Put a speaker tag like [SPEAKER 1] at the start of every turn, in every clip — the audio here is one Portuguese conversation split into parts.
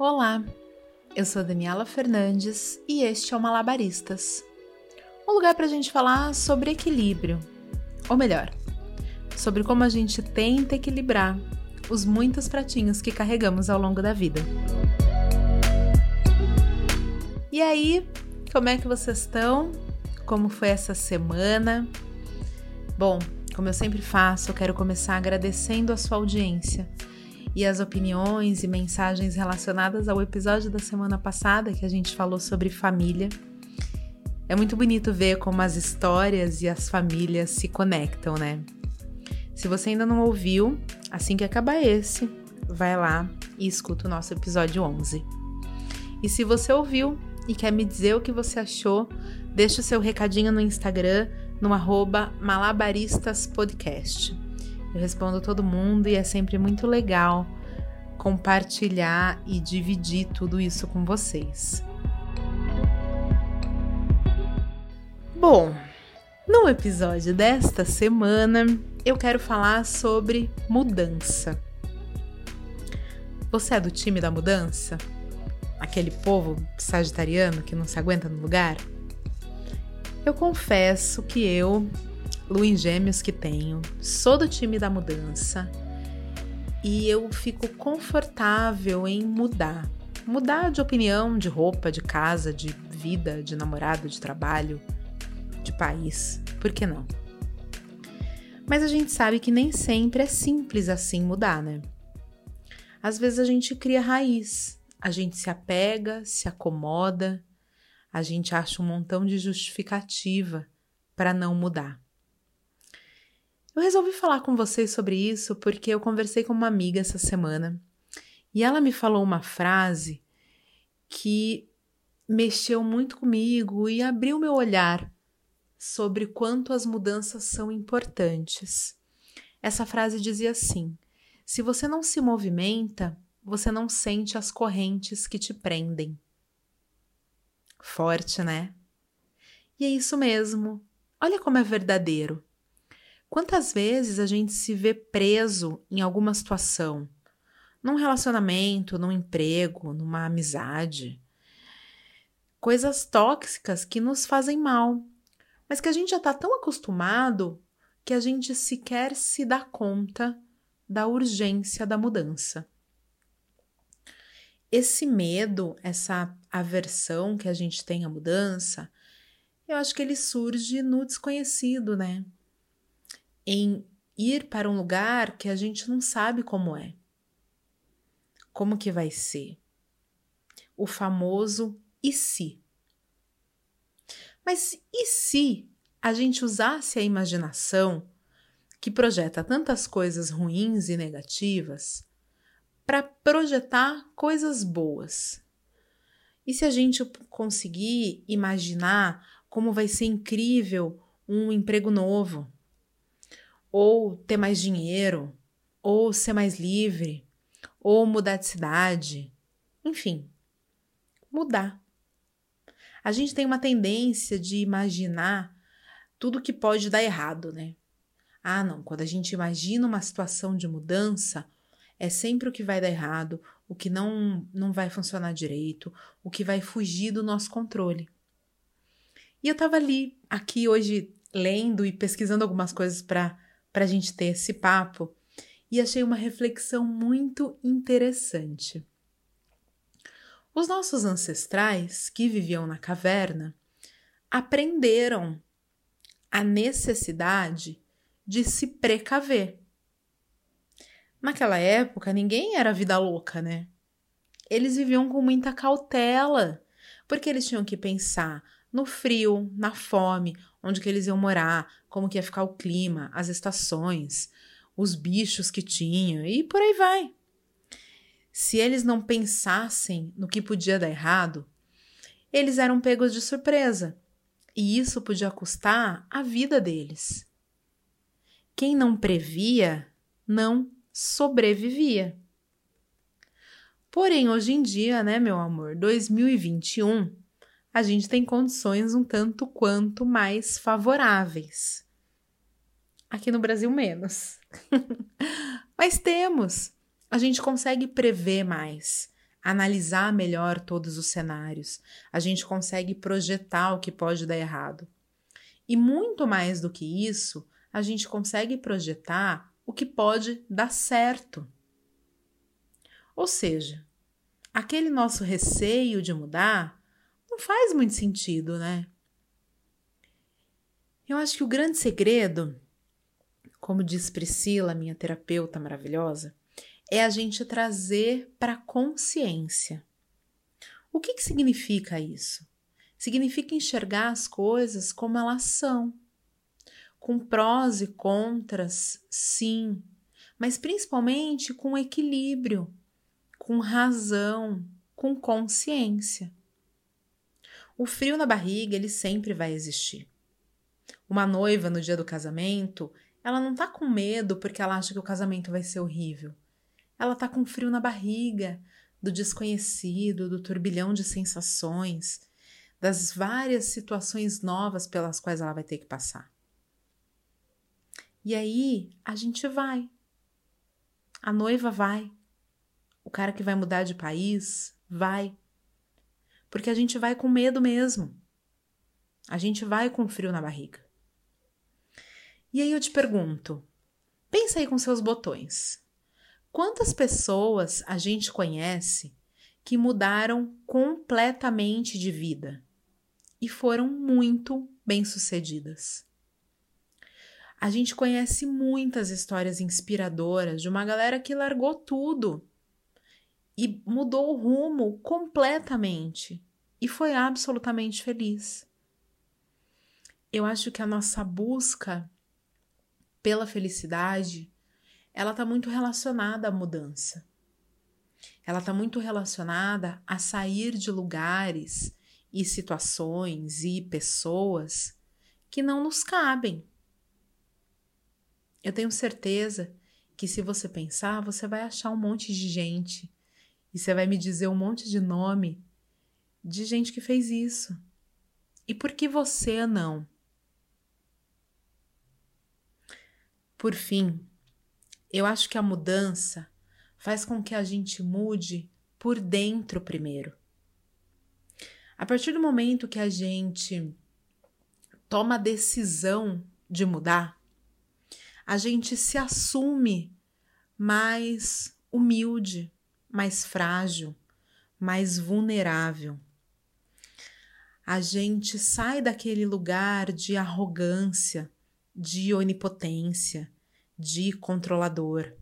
[SPEAKER 1] Olá, eu sou Daniela Fernandes e este é o Malabaristas um lugar para a gente falar sobre equilíbrio, ou melhor, sobre como a gente tenta equilibrar os muitos pratinhos que carregamos ao longo da vida. E aí, como é que vocês estão? Como foi essa semana? Bom, como eu sempre faço, eu quero começar agradecendo a sua audiência e as opiniões e mensagens relacionadas ao episódio da semana passada que a gente falou sobre família. É muito bonito ver como as histórias e as famílias se conectam, né? Se você ainda não ouviu, assim que acabar esse, vai lá e escuta o nosso episódio 11. E se você ouviu e quer me dizer o que você achou, deixa o seu recadinho no Instagram no arroba malabaristaspodcast. Eu respondo todo mundo e é sempre muito legal compartilhar e dividir tudo isso com vocês. Bom, no episódio desta semana eu quero falar sobre mudança. Você é do time da mudança? Aquele povo sagitariano que não se aguenta no lugar? Eu confesso que eu, Lu em Gêmeos que tenho, sou do time da mudança e eu fico confortável em mudar. Mudar de opinião, de roupa, de casa, de vida, de namorado, de trabalho, de país. Por que não? Mas a gente sabe que nem sempre é simples assim mudar, né? Às vezes a gente cria raiz, a gente se apega, se acomoda, a gente acha um montão de justificativa para não mudar. Eu resolvi falar com vocês sobre isso porque eu conversei com uma amiga essa semana e ela me falou uma frase que mexeu muito comigo e abriu meu olhar sobre quanto as mudanças são importantes. Essa frase dizia assim: se você não se movimenta, você não sente as correntes que te prendem. Forte, né? E é isso mesmo. Olha como é verdadeiro. Quantas vezes a gente se vê preso em alguma situação, num relacionamento, num emprego, numa amizade, coisas tóxicas que nos fazem mal, mas que a gente já está tão acostumado que a gente sequer se dá conta da urgência da mudança. Esse medo, essa aversão que a gente tem à mudança, eu acho que ele surge no desconhecido, né? Em ir para um lugar que a gente não sabe como é. Como que vai ser? O famoso e se. Mas e se a gente usasse a imaginação, que projeta tantas coisas ruins e negativas, para projetar coisas boas? E se a gente conseguir imaginar como vai ser incrível um emprego novo, ou ter mais dinheiro, ou ser mais livre, ou mudar de cidade, enfim, mudar. A gente tem uma tendência de imaginar tudo que pode dar errado, né? Ah, não, quando a gente imagina uma situação de mudança, é sempre o que vai dar errado, o que não, não vai funcionar direito, o que vai fugir do nosso controle. E eu tava ali, aqui hoje, lendo e pesquisando algumas coisas para a gente ter esse papo, e achei uma reflexão muito interessante. Os nossos ancestrais, que viviam na caverna, aprenderam a necessidade de se precaver. Naquela época, ninguém era vida louca, né? Eles viviam com muita cautela, porque eles tinham que pensar no frio, na fome, onde que eles iam morar, como que ia ficar o clima, as estações, os bichos que tinham e por aí vai. Se eles não pensassem no que podia dar errado, eles eram pegos de surpresa e isso podia custar a vida deles. Quem não previa não sobrevivia. Porém, hoje em dia, né, meu amor, 2021, a gente tem condições um tanto quanto mais favoráveis. Aqui no Brasil, menos. Mas temos a gente consegue prever mais analisar melhor todos os cenários, a gente consegue projetar o que pode dar errado. E muito mais do que isso, a gente consegue projetar o que pode dar certo. Ou seja, aquele nosso receio de mudar não faz muito sentido, né? Eu acho que o grande segredo, como diz Priscila, minha terapeuta maravilhosa, é a gente trazer para consciência. O que, que significa isso? Significa enxergar as coisas como elas são, com prós e contras, sim, mas principalmente com equilíbrio, com razão, com consciência. O frio na barriga, ele sempre vai existir. Uma noiva no dia do casamento, ela não tá com medo porque ela acha que o casamento vai ser horrível. Ela tá com frio na barriga, do desconhecido, do turbilhão de sensações, das várias situações novas pelas quais ela vai ter que passar. E aí a gente vai. A noiva vai. O cara que vai mudar de país vai. Porque a gente vai com medo mesmo. A gente vai com frio na barriga. E aí eu te pergunto: pensa aí com seus botões. Quantas pessoas a gente conhece que mudaram completamente de vida e foram muito bem-sucedidas? A gente conhece muitas histórias inspiradoras de uma galera que largou tudo e mudou o rumo completamente e foi absolutamente feliz. Eu acho que a nossa busca pela felicidade ela está muito relacionada à mudança. Ela está muito relacionada a sair de lugares e situações e pessoas que não nos cabem. Eu tenho certeza que se você pensar, você vai achar um monte de gente e você vai me dizer um monte de nome de gente que fez isso. E por que você não? Por fim, eu acho que a mudança faz com que a gente mude por dentro primeiro. A partir do momento que a gente toma a decisão de mudar, a gente se assume mais humilde, mais frágil, mais vulnerável. A gente sai daquele lugar de arrogância, de onipotência, de controlador.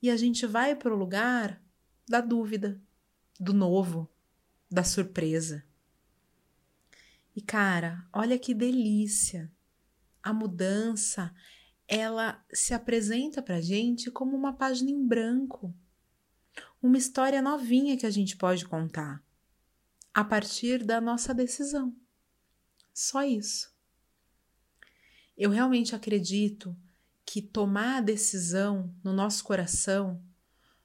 [SPEAKER 1] E a gente vai para o lugar da dúvida, do novo, da surpresa. E cara, olha que delícia! A mudança, ela se apresenta para gente como uma página em branco, uma história novinha que a gente pode contar a partir da nossa decisão. Só isso. Eu realmente acredito que tomar a decisão no nosso coração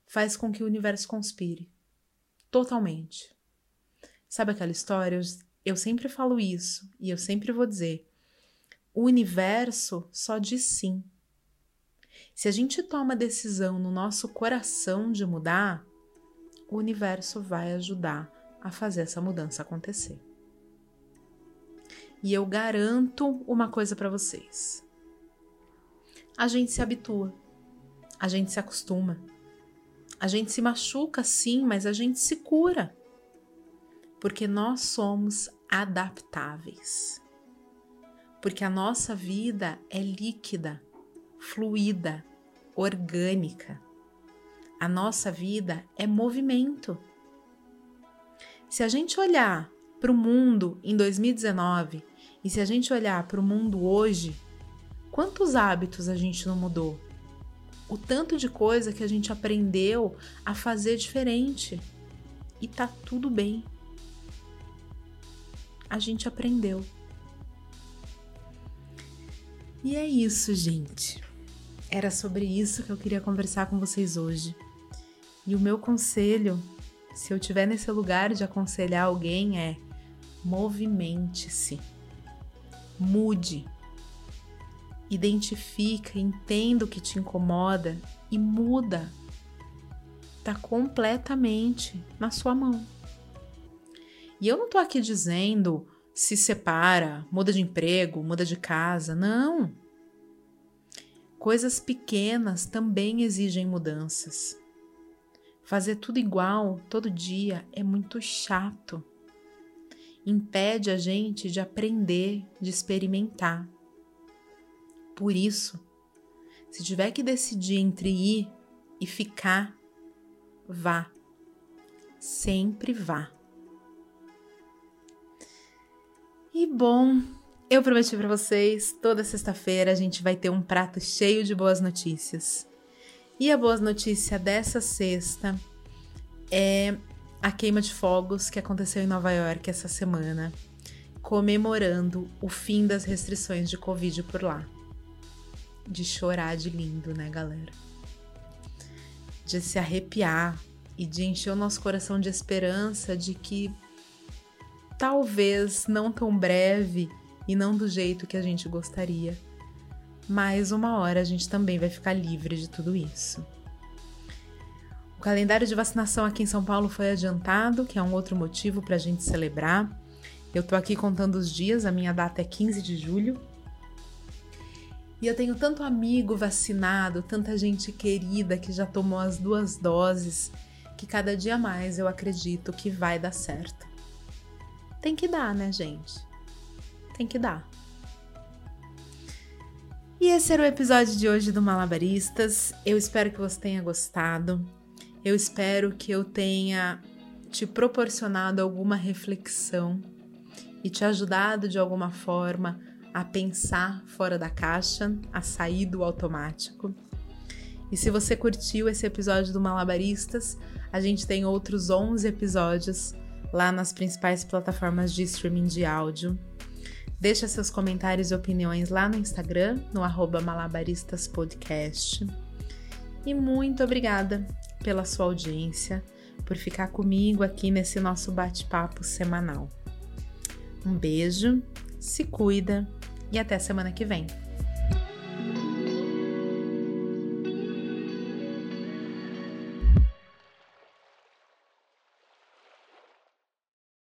[SPEAKER 1] faz com que o universo conspire totalmente. Sabe aquela história? Eu, eu sempre falo isso e eu sempre vou dizer: o universo só diz sim. Se a gente toma a decisão no nosso coração de mudar, o universo vai ajudar a fazer essa mudança acontecer. E eu garanto uma coisa para vocês a gente se habitua, a gente se acostuma. A gente se machuca sim, mas a gente se cura. Porque nós somos adaptáveis. Porque a nossa vida é líquida, fluida, orgânica. A nossa vida é movimento. Se a gente olhar para o mundo em 2019 e se a gente olhar para o mundo hoje, Quantos hábitos a gente não mudou? O tanto de coisa que a gente aprendeu a fazer diferente. E tá tudo bem. A gente aprendeu. E é isso, gente. Era sobre isso que eu queria conversar com vocês hoje. E o meu conselho, se eu estiver nesse lugar de aconselhar alguém, é movimente-se. Mude identifica, entenda o que te incomoda e muda. está completamente na sua mão. E eu não tô aqui dizendo se separa, muda de emprego, muda de casa. Não. Coisas pequenas também exigem mudanças. Fazer tudo igual todo dia é muito chato. Impede a gente de aprender, de experimentar. Por isso, se tiver que decidir entre ir e ficar, vá. Sempre vá. E bom, eu prometi para vocês, toda sexta-feira a gente vai ter um prato cheio de boas notícias. E a boa notícia dessa sexta é a queima de fogos que aconteceu em Nova York essa semana, comemorando o fim das restrições de Covid por lá. De chorar de lindo, né, galera? De se arrepiar e de encher o nosso coração de esperança de que talvez não tão breve e não do jeito que a gente gostaria, mas uma hora a gente também vai ficar livre de tudo isso. O calendário de vacinação aqui em São Paulo foi adiantado, que é um outro motivo para a gente celebrar. Eu tô aqui contando os dias, a minha data é 15 de julho. E eu tenho tanto amigo vacinado, tanta gente querida que já tomou as duas doses, que cada dia mais eu acredito que vai dar certo. Tem que dar, né, gente? Tem que dar. E esse era o episódio de hoje do Malabaristas. Eu espero que você tenha gostado. Eu espero que eu tenha te proporcionado alguma reflexão e te ajudado de alguma forma a pensar fora da caixa, a sair do automático. E se você curtiu esse episódio do Malabaristas, a gente tem outros 11 episódios lá nas principais plataformas de streaming de áudio. Deixa seus comentários e opiniões lá no Instagram, no malabaristaspodcast. E muito obrigada pela sua audiência, por ficar comigo aqui nesse nosso bate-papo semanal. Um beijo, se cuida e até semana que vem.